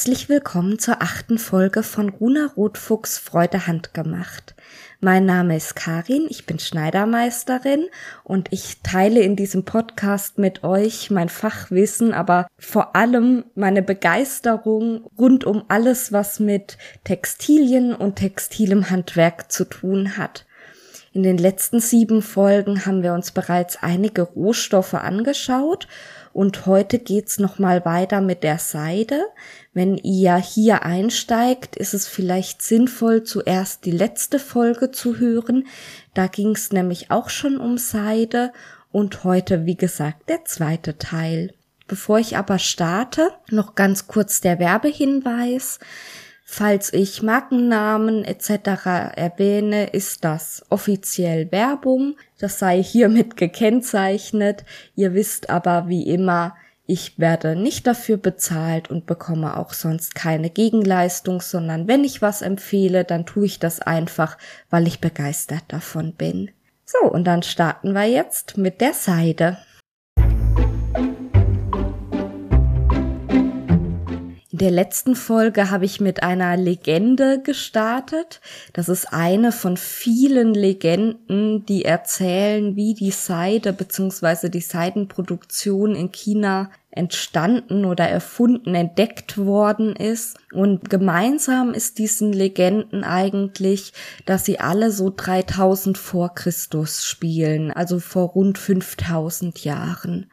herzlich willkommen zur achten Folge von Runa Rotfuchs Freude handgemacht. Mein Name ist Karin, ich bin Schneidermeisterin und ich teile in diesem Podcast mit euch mein Fachwissen, aber vor allem meine Begeisterung rund um alles, was mit Textilien und textilem Handwerk zu tun hat. In den letzten sieben Folgen haben wir uns bereits einige Rohstoffe angeschaut und heute geht's noch mal weiter mit der Seide. Wenn ihr hier einsteigt, ist es vielleicht sinnvoll, zuerst die letzte Folge zu hören. Da ging's nämlich auch schon um Seide und heute, wie gesagt, der zweite Teil. Bevor ich aber starte, noch ganz kurz der Werbehinweis. Falls ich Markennamen etc. erwähne, ist das offiziell Werbung. Das sei hiermit gekennzeichnet. Ihr wisst aber wie immer, ich werde nicht dafür bezahlt und bekomme auch sonst keine Gegenleistung, sondern wenn ich was empfehle, dann tue ich das einfach, weil ich begeistert davon bin. So, und dann starten wir jetzt mit der Seide. Der letzten Folge habe ich mit einer Legende gestartet. Das ist eine von vielen Legenden, die erzählen, wie die Seide bzw. die Seidenproduktion in China entstanden oder erfunden, entdeckt worden ist. Und gemeinsam ist diesen Legenden eigentlich, dass sie alle so 3000 vor Christus spielen, also vor rund 5000 Jahren.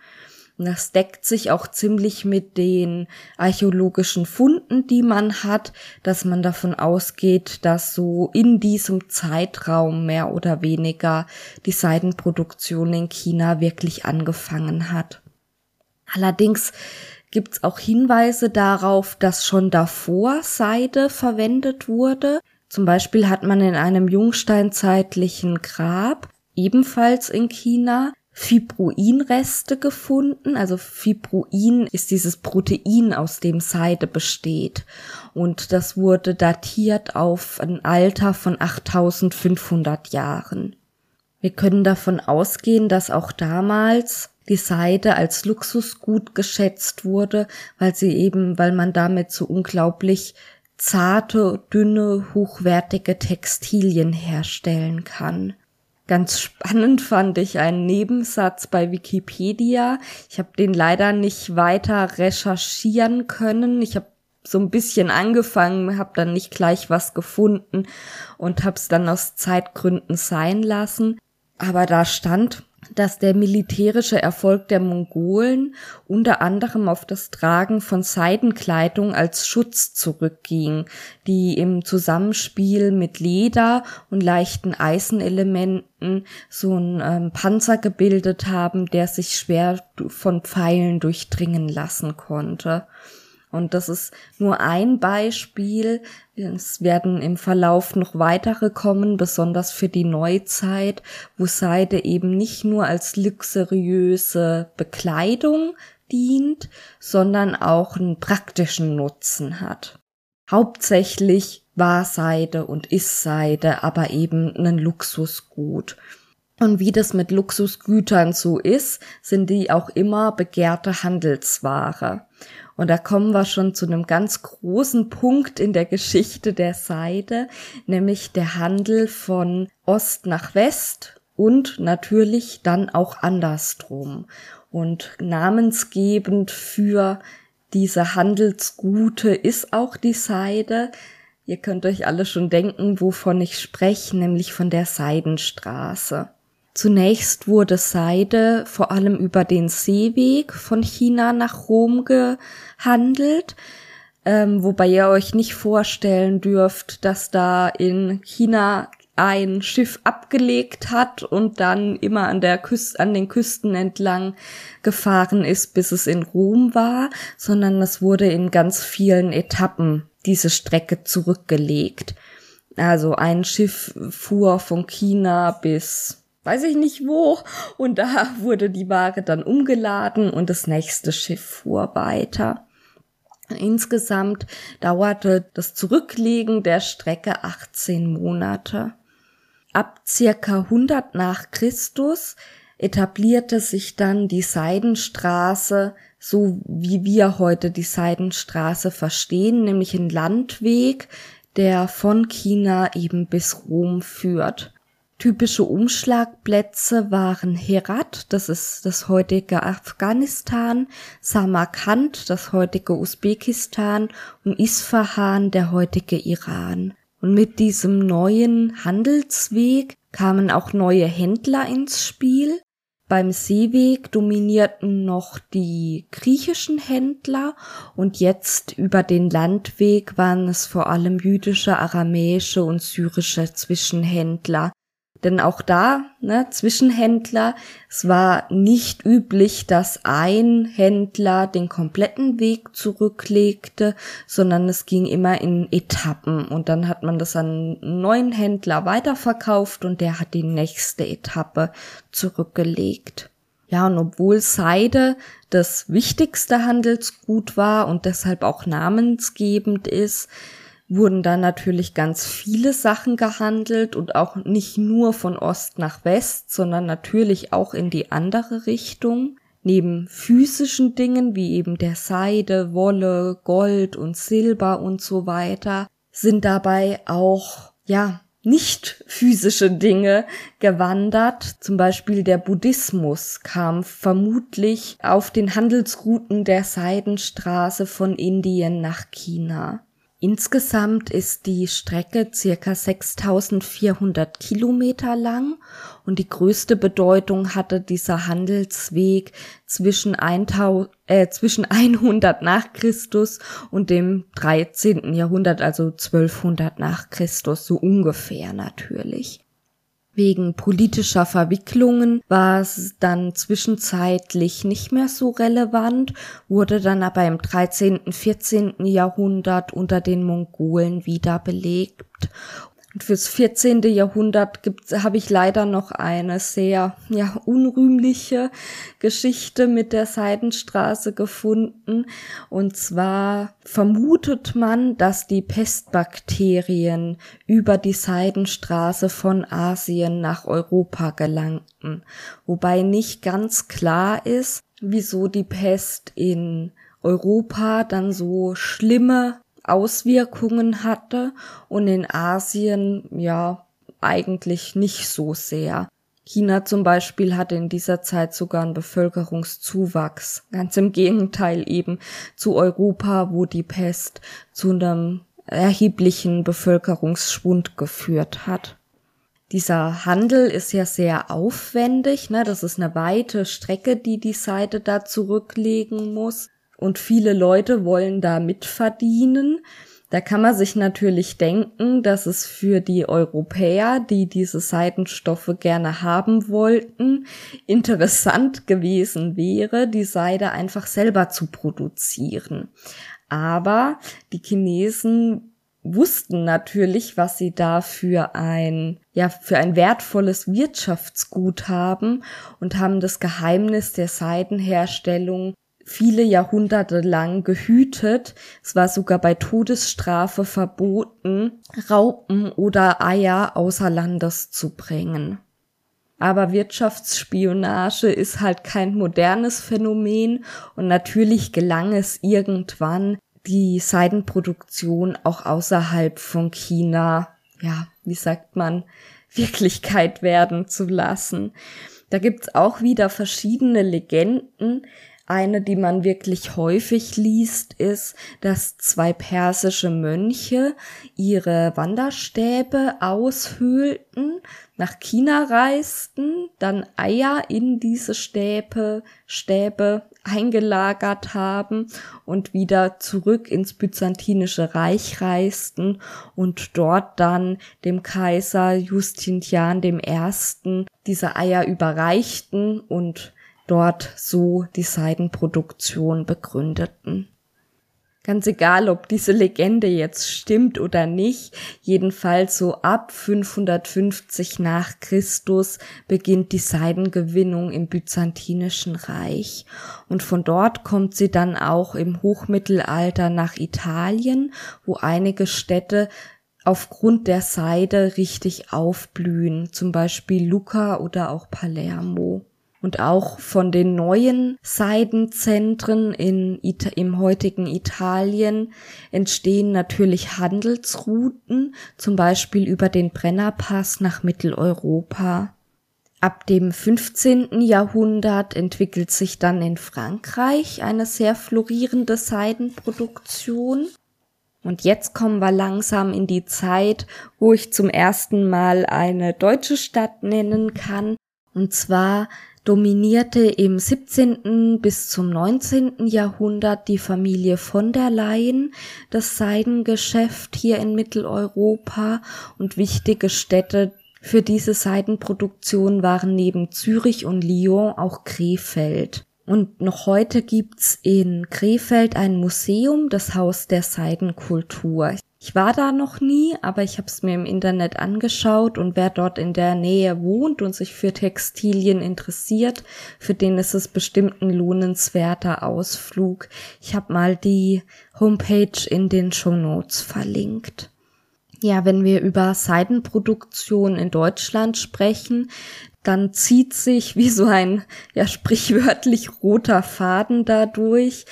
Das deckt sich auch ziemlich mit den archäologischen Funden, die man hat, dass man davon ausgeht, dass so in diesem Zeitraum mehr oder weniger die Seidenproduktion in China wirklich angefangen hat. Allerdings gibt's auch Hinweise darauf, dass schon davor Seide verwendet wurde. Zum Beispiel hat man in einem jungsteinzeitlichen Grab ebenfalls in China Fibroinreste gefunden. Also Fibroin ist dieses Protein, aus dem Seide besteht. Und das wurde datiert auf ein Alter von 8500 Jahren. Wir können davon ausgehen, dass auch damals die Seide als Luxusgut geschätzt wurde, weil sie eben, weil man damit so unglaublich zarte, dünne, hochwertige Textilien herstellen kann. Ganz spannend fand ich einen Nebensatz bei Wikipedia. Ich habe den leider nicht weiter recherchieren können. Ich habe so ein bisschen angefangen, habe dann nicht gleich was gefunden und habe es dann aus Zeitgründen sein lassen. Aber da stand, dass der militärische Erfolg der Mongolen unter anderem auf das Tragen von Seidenkleidung als Schutz zurückging, die im Zusammenspiel mit Leder und leichten Eisenelementen so ein ähm, Panzer gebildet haben, der sich schwer von Pfeilen durchdringen lassen konnte. Und das ist nur ein Beispiel. Es werden im Verlauf noch weitere kommen, besonders für die Neuzeit, wo Seide eben nicht nur als luxuriöse Bekleidung dient, sondern auch einen praktischen Nutzen hat. Hauptsächlich war Seide und ist Seide aber eben ein Luxusgut. Und wie das mit Luxusgütern so ist, sind die auch immer begehrte Handelsware. Und da kommen wir schon zu einem ganz großen Punkt in der Geschichte der Seide, nämlich der Handel von Ost nach West und natürlich dann auch andersrum. Und namensgebend für diese Handelsgute ist auch die Seide. Ihr könnt euch alle schon denken, wovon ich spreche, nämlich von der Seidenstraße. Zunächst wurde Seide vor allem über den Seeweg von China nach Rom gehandelt, ähm, wobei ihr euch nicht vorstellen dürft, dass da in China ein Schiff abgelegt hat und dann immer an der Küste, an den Küsten entlang gefahren ist, bis es in Rom war, sondern es wurde in ganz vielen Etappen diese Strecke zurückgelegt. Also ein Schiff fuhr von China bis weiß ich nicht wo. Und da wurde die Ware dann umgeladen und das nächste Schiff fuhr weiter. Insgesamt dauerte das Zurücklegen der Strecke 18 Monate. Ab circa 100 nach Christus etablierte sich dann die Seidenstraße so wie wir heute die Seidenstraße verstehen, nämlich ein Landweg, der von China eben bis Rom führt. Typische Umschlagplätze waren Herat, das ist das heutige Afghanistan, Samarkand, das heutige Usbekistan und Isfahan, der heutige Iran. Und mit diesem neuen Handelsweg kamen auch neue Händler ins Spiel. Beim Seeweg dominierten noch die griechischen Händler und jetzt über den Landweg waren es vor allem jüdische, aramäische und syrische Zwischenhändler, denn auch da, ne, Zwischenhändler, es war nicht üblich, dass ein Händler den kompletten Weg zurücklegte, sondern es ging immer in Etappen und dann hat man das an einen neuen Händler weiterverkauft und der hat die nächste Etappe zurückgelegt. Ja, und obwohl Seide das wichtigste Handelsgut war und deshalb auch namensgebend ist, wurden dann natürlich ganz viele Sachen gehandelt und auch nicht nur von Ost nach West, sondern natürlich auch in die andere Richtung. Neben physischen Dingen wie eben der Seide, Wolle, Gold und Silber und so weiter sind dabei auch, ja, nicht physische Dinge gewandert. Zum Beispiel der Buddhismus kam vermutlich auf den Handelsrouten der Seidenstraße von Indien nach China. Insgesamt ist die Strecke circa 6400 Kilometer lang und die größte Bedeutung hatte dieser Handelsweg zwischen, 1000, äh, zwischen 100 nach Christus und dem 13. Jahrhundert, also 1200 nach Christus, so ungefähr natürlich. Wegen politischer Verwicklungen war es dann zwischenzeitlich nicht mehr so relevant, wurde dann aber im 13., 14. Jahrhundert unter den Mongolen wieder belegt und fürs 14. Jahrhundert habe ich leider noch eine sehr ja, unrühmliche Geschichte mit der Seidenstraße gefunden. Und zwar vermutet man, dass die Pestbakterien über die Seidenstraße von Asien nach Europa gelangten. Wobei nicht ganz klar ist, wieso die Pest in Europa dann so schlimme Auswirkungen hatte und in Asien ja eigentlich nicht so sehr. China zum Beispiel hatte in dieser Zeit sogar einen Bevölkerungszuwachs. Ganz im Gegenteil eben zu Europa, wo die Pest zu einem erheblichen Bevölkerungsschwund geführt hat. Dieser Handel ist ja sehr aufwendig, ne? Das ist eine weite Strecke, die die Seite da zurücklegen muss und viele Leute wollen da mitverdienen. Da kann man sich natürlich denken, dass es für die Europäer, die diese Seidenstoffe gerne haben wollten, interessant gewesen wäre, die Seide einfach selber zu produzieren. Aber die Chinesen wussten natürlich, was sie da für ein, ja, für ein wertvolles Wirtschaftsgut haben und haben das Geheimnis der Seidenherstellung viele Jahrhunderte lang gehütet. Es war sogar bei Todesstrafe verboten, Raupen oder Eier außer Landes zu bringen. Aber Wirtschaftsspionage ist halt kein modernes Phänomen und natürlich gelang es irgendwann, die Seidenproduktion auch außerhalb von China, ja, wie sagt man, Wirklichkeit werden zu lassen. Da gibt's auch wieder verschiedene Legenden, eine, die man wirklich häufig liest, ist, dass zwei persische Mönche ihre Wanderstäbe aushöhlten, nach China reisten, dann Eier in diese Stäbe, Stäbe eingelagert haben und wieder zurück ins byzantinische Reich reisten und dort dann dem Kaiser Justinian I. diese Eier überreichten und dort so die Seidenproduktion begründeten. Ganz egal, ob diese Legende jetzt stimmt oder nicht, jedenfalls so ab 550 nach Christus beginnt die Seidengewinnung im byzantinischen Reich und von dort kommt sie dann auch im Hochmittelalter nach Italien, wo einige Städte aufgrund der Seide richtig aufblühen, zum Beispiel Lucca oder auch Palermo. Und auch von den neuen Seidenzentren in, im heutigen Italien entstehen natürlich Handelsrouten, zum Beispiel über den Brennerpass nach Mitteleuropa. Ab dem 15. Jahrhundert entwickelt sich dann in Frankreich eine sehr florierende Seidenproduktion. Und jetzt kommen wir langsam in die Zeit, wo ich zum ersten Mal eine deutsche Stadt nennen kann. Und zwar dominierte im 17. bis zum 19. Jahrhundert die Familie von der Leyen das Seidengeschäft hier in Mitteleuropa und wichtige Städte für diese Seidenproduktion waren neben Zürich und Lyon auch Krefeld. Und noch heute gibt's in Krefeld ein Museum, das Haus der Seidenkultur. Ich war da noch nie, aber ich habe es mir im Internet angeschaut und wer dort in der Nähe wohnt und sich für Textilien interessiert, für den ist es bestimmt ein lohnenswerter Ausflug. Ich habe mal die Homepage in den Show Notes verlinkt. Ja, wenn wir über Seidenproduktion in Deutschland sprechen, dann zieht sich wie so ein, ja, sprichwörtlich roter Faden dadurch,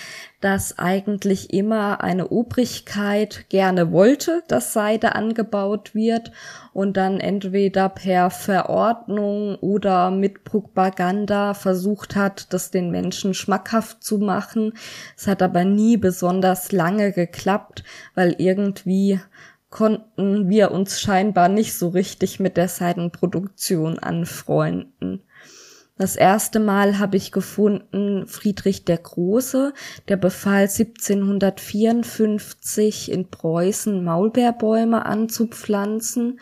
dass eigentlich immer eine Obrigkeit gerne wollte, dass Seide angebaut wird und dann entweder per Verordnung oder mit Propaganda versucht hat, das den Menschen schmackhaft zu machen. Es hat aber nie besonders lange geklappt, weil irgendwie konnten wir uns scheinbar nicht so richtig mit der Seidenproduktion anfreunden. Das erste Mal habe ich gefunden Friedrich der Große, der befahl 1754 in Preußen Maulbeerbäume anzupflanzen,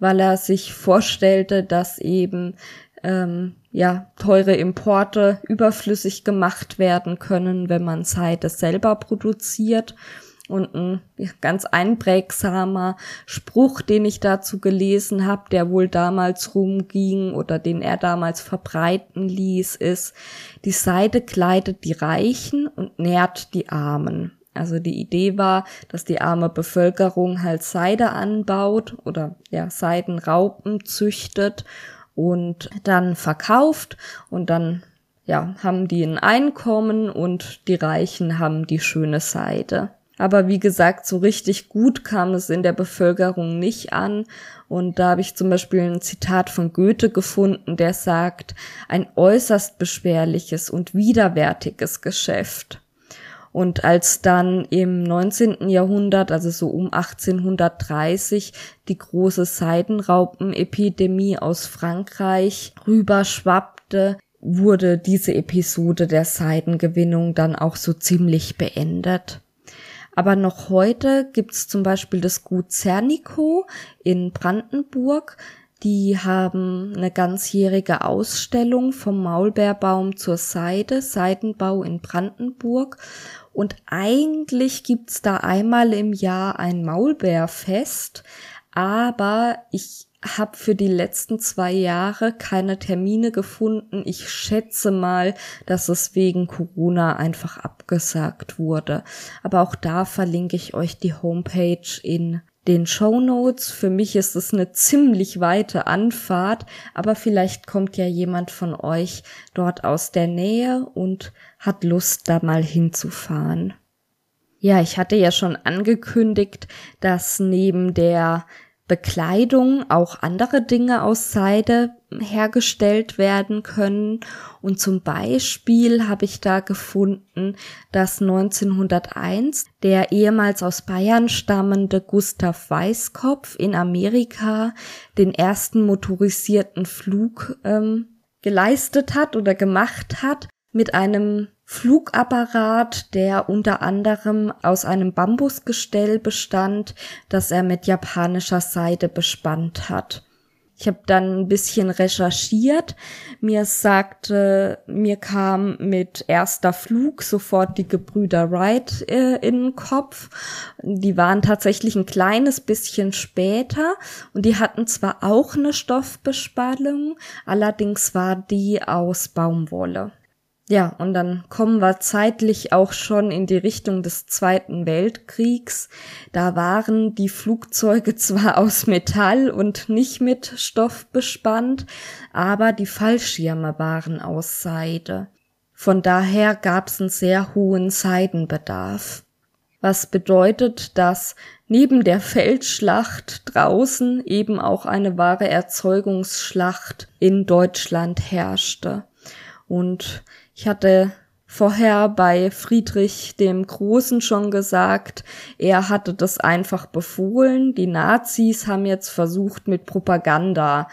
weil er sich vorstellte, dass eben ähm, ja teure Importe überflüssig gemacht werden können, wenn man Seide selber produziert und ein ganz einprägsamer Spruch, den ich dazu gelesen habe, der wohl damals rumging oder den er damals verbreiten ließ, ist, die Seide kleidet die Reichen und nährt die Armen. Also die Idee war, dass die arme Bevölkerung halt Seide anbaut oder ja Seidenraupen züchtet und dann verkauft und dann ja haben die ein Einkommen und die Reichen haben die schöne Seide. Aber wie gesagt, so richtig gut kam es in der Bevölkerung nicht an. Und da habe ich zum Beispiel ein Zitat von Goethe gefunden, der sagt, ein äußerst beschwerliches und widerwärtiges Geschäft. Und als dann im 19. Jahrhundert, also so um 1830, die große Seidenraupenepidemie aus Frankreich rüberschwappte, wurde diese Episode der Seidengewinnung dann auch so ziemlich beendet. Aber noch heute gibt's zum Beispiel das Gut Zernikow in Brandenburg. Die haben eine ganzjährige Ausstellung vom Maulbeerbaum zur Seide, Seidenbau in Brandenburg. Und eigentlich gibt's da einmal im Jahr ein Maulbeerfest, aber ich habe für die letzten zwei Jahre keine Termine gefunden. Ich schätze mal, dass es wegen Corona einfach abgesagt wurde. Aber auch da verlinke ich euch die Homepage in den Show Notes. Für mich ist es eine ziemlich weite Anfahrt, aber vielleicht kommt ja jemand von euch dort aus der Nähe und hat Lust, da mal hinzufahren. Ja, ich hatte ja schon angekündigt, dass neben der Bekleidung auch andere Dinge aus Seide hergestellt werden können. Und zum Beispiel habe ich da gefunden, dass 1901 der ehemals aus Bayern stammende Gustav Weißkopf in Amerika den ersten motorisierten Flug ähm, geleistet hat oder gemacht hat mit einem Flugapparat, der unter anderem aus einem Bambusgestell bestand, das er mit japanischer Seide bespannt hat. Ich habe dann ein bisschen recherchiert. Mir sagte, mir kam mit erster Flug sofort die Gebrüder Wright äh, in den Kopf. Die waren tatsächlich ein kleines bisschen später und die hatten zwar auch eine Stoffbespannung, allerdings war die aus Baumwolle. Ja, und dann kommen wir zeitlich auch schon in die Richtung des Zweiten Weltkriegs. Da waren die Flugzeuge zwar aus Metall und nicht mit Stoff bespannt, aber die Fallschirme waren aus Seide. Von daher gab es einen sehr hohen Seidenbedarf. Was bedeutet, dass neben der Feldschlacht draußen eben auch eine wahre Erzeugungsschlacht in Deutschland herrschte. Und ich hatte vorher bei Friedrich dem Großen schon gesagt, er hatte das einfach befohlen. Die Nazis haben jetzt versucht, mit Propaganda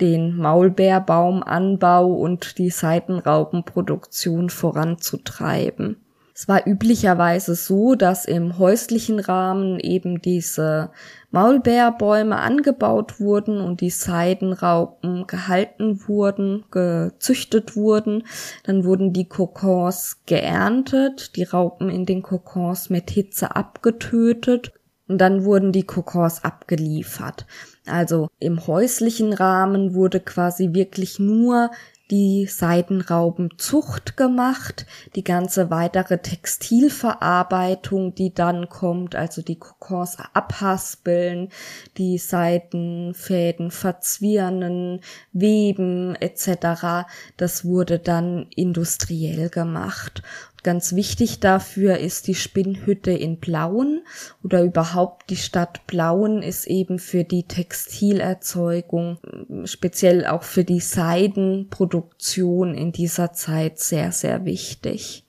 den Maulbeerbaumanbau und die Seitenraupenproduktion voranzutreiben. Es war üblicherweise so, dass im häuslichen Rahmen eben diese Maulbeerbäume angebaut wurden und die Seidenraupen gehalten wurden, gezüchtet wurden. Dann wurden die Kokons geerntet, die Raupen in den Kokons mit Hitze abgetötet und dann wurden die Kokons abgeliefert. Also im häuslichen Rahmen wurde quasi wirklich nur die Seidenraubenzucht gemacht, die ganze weitere Textilverarbeitung, die dann kommt, also die Kokons abhaspeln, die Seidenfäden verzwirnen, weben etc. Das wurde dann industriell gemacht. Ganz wichtig dafür ist die Spinnhütte in Blauen oder überhaupt die Stadt Blauen ist eben für die Textilerzeugung, speziell auch für die Seidenproduktion in dieser Zeit sehr, sehr wichtig.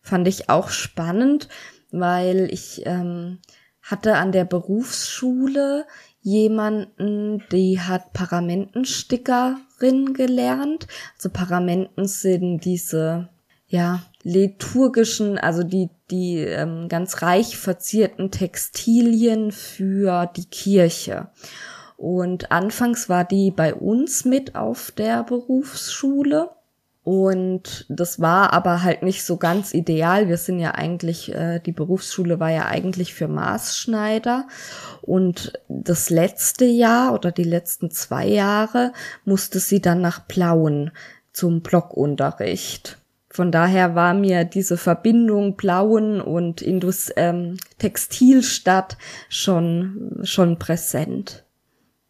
Fand ich auch spannend, weil ich ähm, hatte an der Berufsschule jemanden, die hat Paramentenstickerin gelernt. Also Paramenten sind diese ja, liturgischen, also die, die ähm, ganz reich verzierten Textilien für die Kirche. Und anfangs war die bei uns mit auf der Berufsschule. Und das war aber halt nicht so ganz ideal. Wir sind ja eigentlich, äh, die Berufsschule war ja eigentlich für Maßschneider. Und das letzte Jahr oder die letzten zwei Jahre musste sie dann nach Plauen zum Blockunterricht. Von daher war mir diese Verbindung Blauen und Indus ähm, Textilstadt schon schon präsent.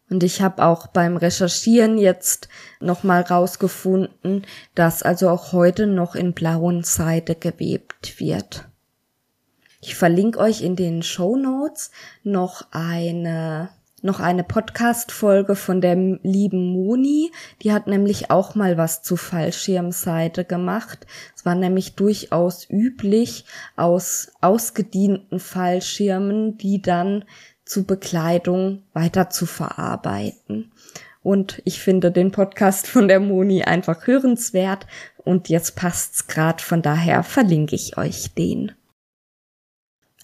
Und ich habe auch beim Recherchieren jetzt nochmal rausgefunden, dass also auch heute noch in blauen Seide gewebt wird. Ich verlinke euch in den Show Notes noch eine noch eine Podcast-Folge von der lieben Moni. Die hat nämlich auch mal was zu Fallschirmseite gemacht. Es war nämlich durchaus üblich, aus ausgedienten Fallschirmen, die dann zu Bekleidung weiter zu verarbeiten. Und ich finde den Podcast von der Moni einfach hörenswert. Und jetzt passt's grad, von daher verlinke ich euch den.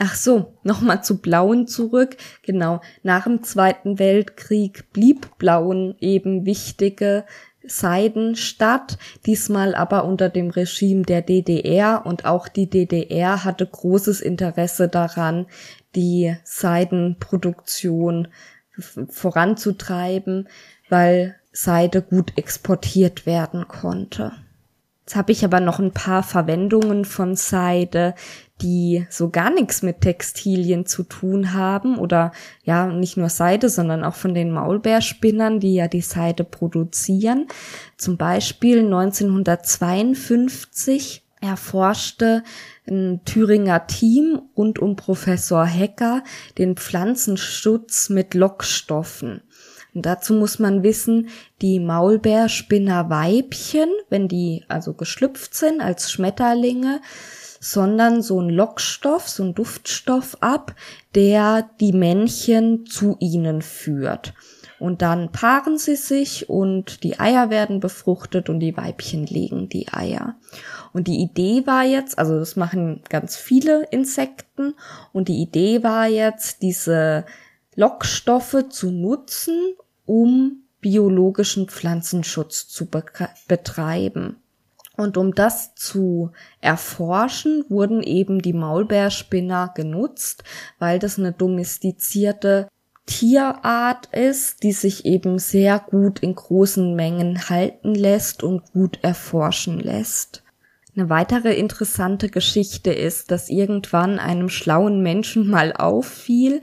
Ach so, nochmal zu Blauen zurück. Genau, nach dem Zweiten Weltkrieg blieb Blauen eben wichtige Seidenstadt, diesmal aber unter dem Regime der DDR und auch die DDR hatte großes Interesse daran, die Seidenproduktion voranzutreiben, weil Seide gut exportiert werden konnte. Jetzt habe ich aber noch ein paar Verwendungen von Seide, die so gar nichts mit Textilien zu tun haben oder ja, nicht nur Seide, sondern auch von den Maulbeerspinnern, die ja die Seide produzieren. Zum Beispiel 1952 erforschte ein Thüringer Team rund um Professor Hecker den Pflanzenschutz mit Lockstoffen. Und dazu muss man wissen, die Maulbeerspinnerweibchen, wenn die also geschlüpft sind als Schmetterlinge, sondern so ein Lockstoff, so ein Duftstoff ab, der die Männchen zu ihnen führt. Und dann paaren sie sich und die Eier werden befruchtet und die Weibchen legen die Eier. Und die Idee war jetzt, also das machen ganz viele Insekten und die Idee war jetzt, diese Lockstoffe zu nutzen, um biologischen Pflanzenschutz zu betreiben. Und um das zu erforschen, wurden eben die Maulbeerspinner genutzt, weil das eine domestizierte Tierart ist, die sich eben sehr gut in großen Mengen halten lässt und gut erforschen lässt. Eine weitere interessante Geschichte ist, dass irgendwann einem schlauen Menschen mal auffiel,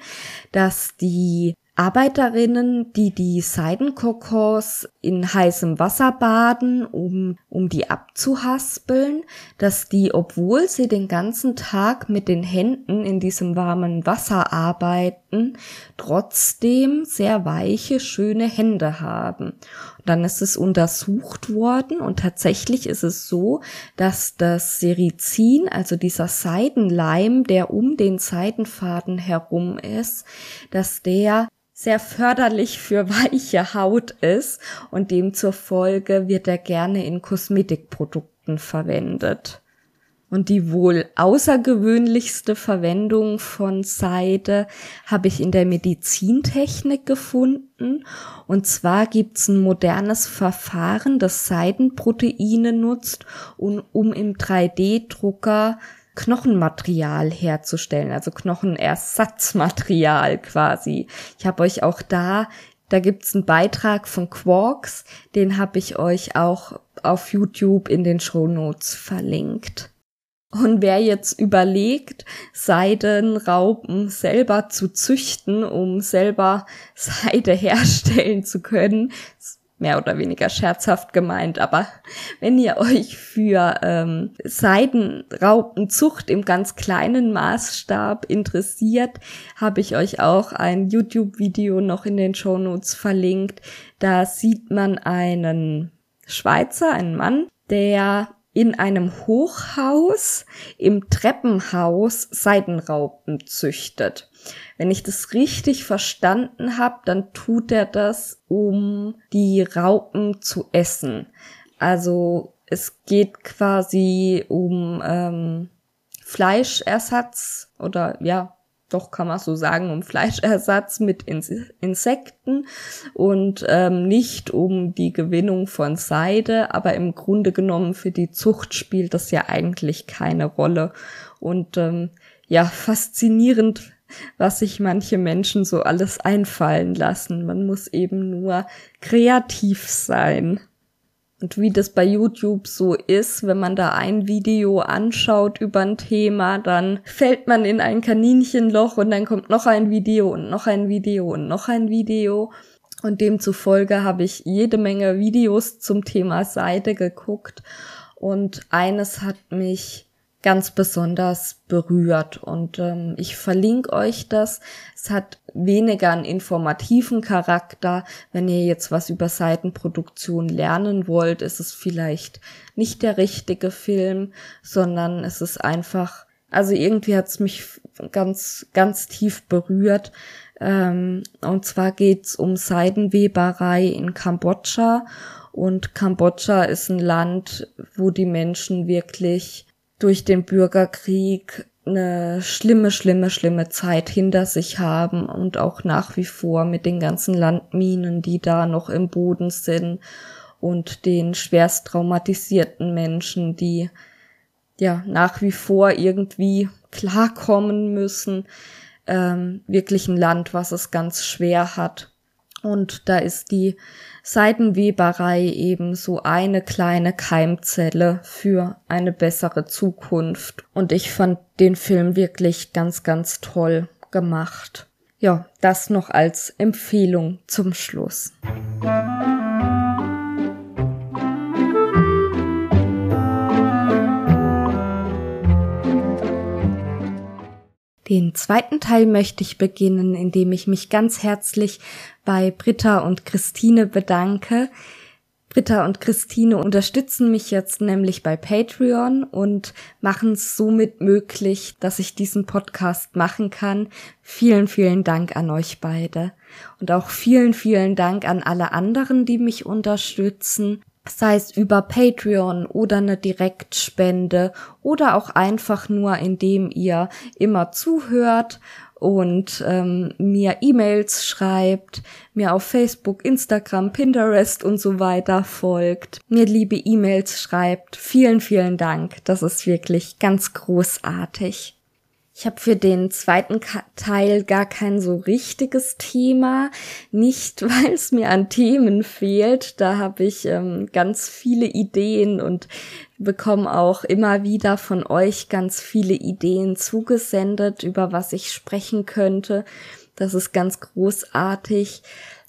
dass die Arbeiterinnen, die die Seidenkokos in heißem Wasser baden, um, um die abzuhaspeln, dass die, obwohl sie den ganzen Tag mit den Händen in diesem warmen Wasser arbeiten, trotzdem sehr weiche, schöne Hände haben. Und dann ist es untersucht worden und tatsächlich ist es so, dass das Serizin, also dieser Seidenleim, der um den Seidenfaden herum ist, dass der sehr förderlich für weiche Haut ist und demzufolge wird er gerne in Kosmetikprodukten verwendet. Und die wohl außergewöhnlichste Verwendung von Seide habe ich in der Medizintechnik gefunden. Und zwar gibt's ein modernes Verfahren, das Seidenproteine nutzt, um, um im 3D-Drucker Knochenmaterial herzustellen, also Knochenersatzmaterial quasi. Ich habe euch auch da, da gibt's einen Beitrag von Quarks, den habe ich euch auch auf YouTube in den Show Notes verlinkt. Und wer jetzt überlegt, Seidenraupen selber zu züchten, um selber Seide herstellen zu können, mehr oder weniger scherzhaft gemeint, aber wenn ihr euch für ähm, Seidenraupenzucht im ganz kleinen Maßstab interessiert, habe ich euch auch ein YouTube-Video noch in den Shownotes verlinkt. Da sieht man einen Schweizer, einen Mann, der in einem Hochhaus im Treppenhaus Seidenraupen züchtet. Wenn ich das richtig verstanden habe, dann tut er das, um die Raupen zu essen. Also es geht quasi um ähm, Fleischersatz oder ja, doch kann man so sagen, um Fleischersatz mit Insekten und ähm, nicht um die Gewinnung von Seide, aber im Grunde genommen für die Zucht spielt das ja eigentlich keine Rolle. Und ähm, ja, faszinierend was sich manche Menschen so alles einfallen lassen. Man muss eben nur kreativ sein. Und wie das bei YouTube so ist, wenn man da ein Video anschaut über ein Thema, dann fällt man in ein Kaninchenloch und dann kommt noch ein Video und noch ein Video und noch ein Video. Und demzufolge habe ich jede Menge Videos zum Thema Seite geguckt. Und eines hat mich ganz besonders berührt. Und ähm, ich verlinke euch das. Es hat weniger einen informativen Charakter. Wenn ihr jetzt was über Seitenproduktion lernen wollt, ist es vielleicht nicht der richtige Film, sondern es ist einfach, also irgendwie hat es mich ganz, ganz tief berührt. Ähm, und zwar geht's um Seidenweberei in Kambodscha. Und Kambodscha ist ein Land, wo die Menschen wirklich durch den Bürgerkrieg eine schlimme, schlimme, schlimme Zeit hinter sich haben und auch nach wie vor mit den ganzen Landminen, die da noch im Boden sind und den schwerst traumatisierten Menschen, die ja nach wie vor irgendwie klarkommen müssen. Ähm, wirklich ein Land, was es ganz schwer hat. Und da ist die Seidenweberei eben so eine kleine Keimzelle für eine bessere Zukunft. Und ich fand den Film wirklich ganz, ganz toll gemacht. Ja, das noch als Empfehlung zum Schluss. Den zweiten Teil möchte ich beginnen, indem ich mich ganz herzlich bei Britta und Christine bedanke. Britta und Christine unterstützen mich jetzt nämlich bei Patreon und machen es somit möglich, dass ich diesen Podcast machen kann. Vielen, vielen Dank an euch beide. Und auch vielen, vielen Dank an alle anderen, die mich unterstützen sei es über Patreon oder eine Direktspende oder auch einfach nur, indem ihr immer zuhört und ähm, mir E-Mails schreibt, mir auf Facebook, Instagram, Pinterest und so weiter folgt, mir liebe E-Mails schreibt. Vielen, vielen Dank. Das ist wirklich ganz großartig. Ich habe für den zweiten Teil gar kein so richtiges Thema, nicht weil es mir an Themen fehlt. Da habe ich ähm, ganz viele Ideen und bekomme auch immer wieder von euch ganz viele Ideen zugesendet, über was ich sprechen könnte. Das ist ganz großartig.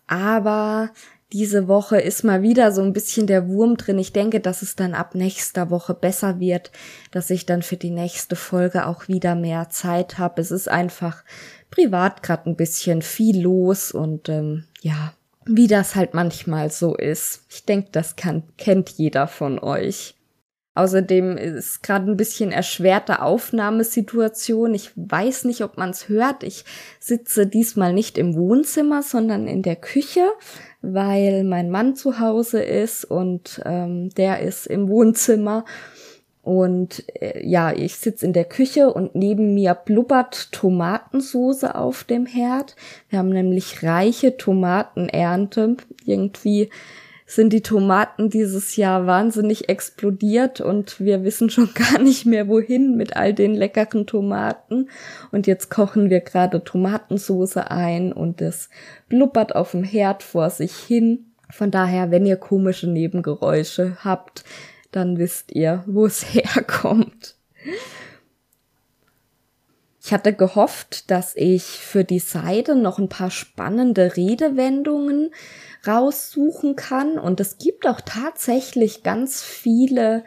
Aber diese Woche ist mal wieder so ein bisschen der Wurm drin. Ich denke, dass es dann ab nächster Woche besser wird, dass ich dann für die nächste Folge auch wieder mehr Zeit habe. Es ist einfach privat gerade ein bisschen viel los und ähm, ja, wie das halt manchmal so ist. Ich denke, das kann, kennt jeder von euch. Außerdem ist gerade ein bisschen erschwerte Aufnahmesituation. Ich weiß nicht, ob man es hört. Ich sitze diesmal nicht im Wohnzimmer, sondern in der Küche weil mein Mann zu Hause ist und ähm, der ist im Wohnzimmer. Und äh, ja, ich sitz in der Küche und neben mir blubbert Tomatensoße auf dem Herd. Wir haben nämlich reiche Tomatenernte. Irgendwie sind die Tomaten dieses Jahr wahnsinnig explodiert und wir wissen schon gar nicht mehr wohin mit all den leckeren Tomaten. Und jetzt kochen wir gerade Tomatensoße ein und es blubbert auf dem Herd vor sich hin. Von daher, wenn ihr komische Nebengeräusche habt, dann wisst ihr, wo es herkommt. Ich hatte gehofft, dass ich für die Seite noch ein paar spannende Redewendungen raussuchen kann. Und es gibt auch tatsächlich ganz viele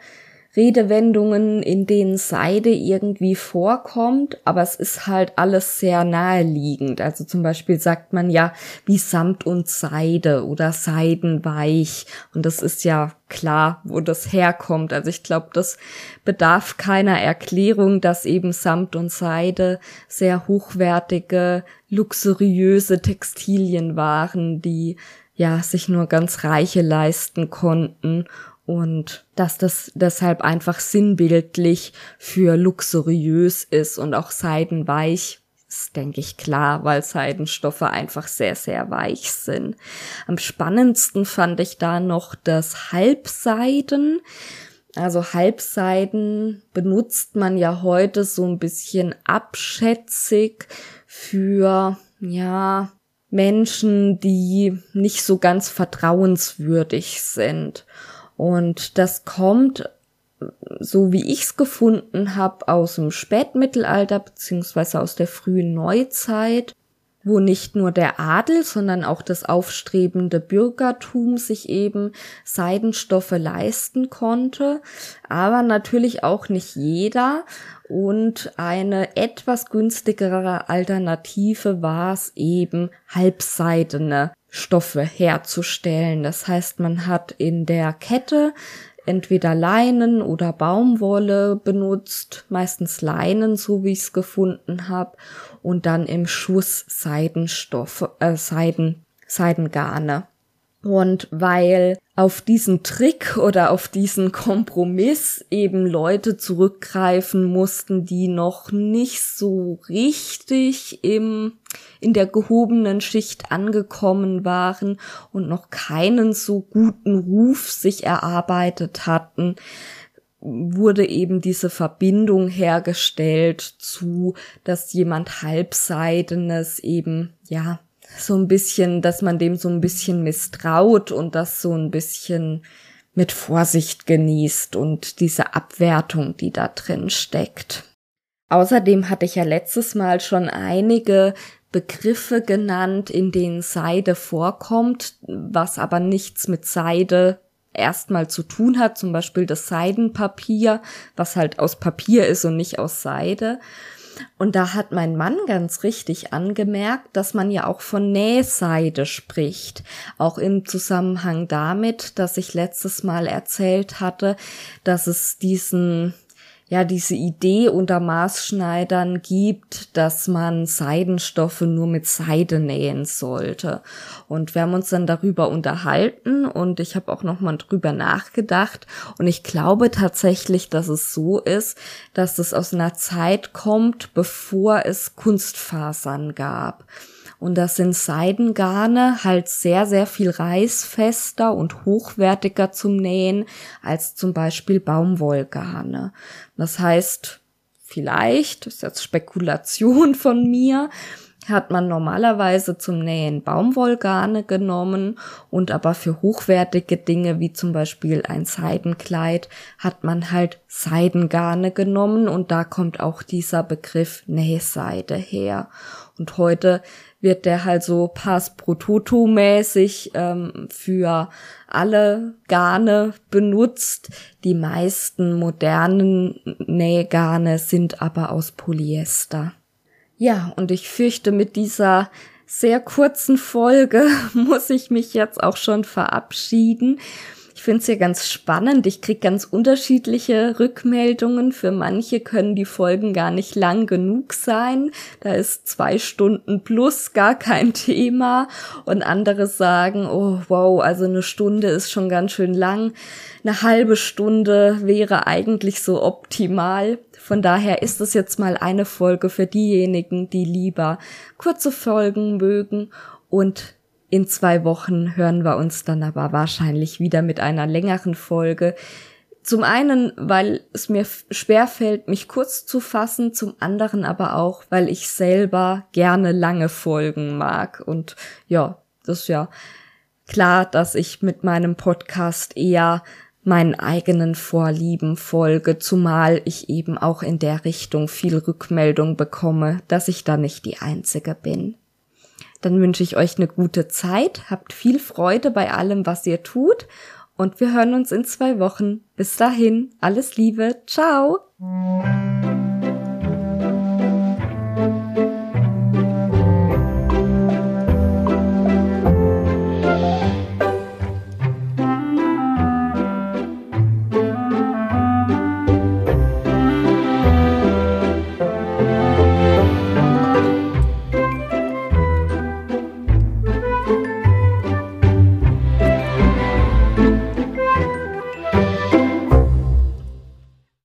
Redewendungen, in denen Seide irgendwie vorkommt, aber es ist halt alles sehr naheliegend. Also zum Beispiel sagt man ja wie Samt und Seide oder Seidenweich. Und das ist ja klar, wo das herkommt. Also ich glaube, das bedarf keiner Erklärung, dass eben Samt und Seide sehr hochwertige, luxuriöse Textilien waren, die ja sich nur ganz Reiche leisten konnten und dass das deshalb einfach sinnbildlich für luxuriös ist und auch seidenweich ist, denke ich, klar, weil Seidenstoffe einfach sehr, sehr weich sind. Am spannendsten fand ich da noch das Halbseiden. Also Halbseiden benutzt man ja heute so ein bisschen abschätzig für, ja, Menschen, die nicht so ganz vertrauenswürdig sind. Und das kommt, so wie ich es gefunden habe, aus dem Spätmittelalter beziehungsweise aus der frühen Neuzeit wo nicht nur der Adel, sondern auch das aufstrebende Bürgertum sich eben Seidenstoffe leisten konnte, aber natürlich auch nicht jeder. Und eine etwas günstigere Alternative war es eben, halbseidene Stoffe herzustellen. Das heißt, man hat in der Kette entweder Leinen oder Baumwolle benutzt, meistens Leinen, so wie ich es gefunden habe, und dann im Schuss Seidenstoffe, äh, Seiden, Seidengarne. Und weil auf diesen Trick oder auf diesen Kompromiss eben Leute zurückgreifen mussten, die noch nicht so richtig im, in der gehobenen Schicht angekommen waren und noch keinen so guten Ruf sich erarbeitet hatten, wurde eben diese Verbindung hergestellt zu, dass jemand halbseidenes eben, ja, so ein bisschen, dass man dem so ein bisschen misstraut und das so ein bisschen mit Vorsicht genießt und diese Abwertung, die da drin steckt. Außerdem hatte ich ja letztes Mal schon einige Begriffe genannt, in denen Seide vorkommt, was aber nichts mit Seide erstmal zu tun hat, zum Beispiel das Seidenpapier, was halt aus Papier ist und nicht aus Seide. Und da hat mein Mann ganz richtig angemerkt, dass man ja auch von Nähseide spricht. Auch im Zusammenhang damit, dass ich letztes Mal erzählt hatte, dass es diesen ja diese Idee unter Maßschneidern gibt, dass man Seidenstoffe nur mit Seide nähen sollte. Und wir haben uns dann darüber unterhalten und ich habe auch nochmal drüber nachgedacht und ich glaube tatsächlich, dass es so ist, dass es aus einer Zeit kommt, bevor es Kunstfasern gab. Und das sind Seidengarne halt sehr, sehr viel reißfester und hochwertiger zum Nähen als zum Beispiel Baumwollgarne. Das heißt, vielleicht, das ist jetzt Spekulation von mir, hat man normalerweise zum Nähen Baumwollgarne genommen und aber für hochwertige Dinge wie zum Beispiel ein Seidenkleid hat man halt Seidengarne genommen und da kommt auch dieser Begriff Nähseide her. Und heute wird der halt so pass pro toto mäßig ähm, für alle Garne benutzt. Die meisten modernen Nähgarne sind aber aus Polyester. Ja, und ich fürchte, mit dieser sehr kurzen Folge muss ich mich jetzt auch schon verabschieden. Ich finde es ja ganz spannend. Ich krieg ganz unterschiedliche Rückmeldungen. Für manche können die Folgen gar nicht lang genug sein. Da ist zwei Stunden plus gar kein Thema. Und andere sagen, oh wow, also eine Stunde ist schon ganz schön lang. Eine halbe Stunde wäre eigentlich so optimal. Von daher ist es jetzt mal eine Folge für diejenigen, die lieber kurze Folgen mögen und in zwei Wochen hören wir uns dann aber wahrscheinlich wieder mit einer längeren Folge. Zum einen, weil es mir schwer fällt, mich kurz zu fassen, zum anderen aber auch, weil ich selber gerne lange Folgen mag. Und ja, das ist ja klar, dass ich mit meinem Podcast eher meinen eigenen Vorlieben folge, zumal ich eben auch in der Richtung viel Rückmeldung bekomme, dass ich da nicht die Einzige bin. Dann wünsche ich euch eine gute Zeit, habt viel Freude bei allem, was ihr tut und wir hören uns in zwei Wochen. Bis dahin, alles Liebe, ciao!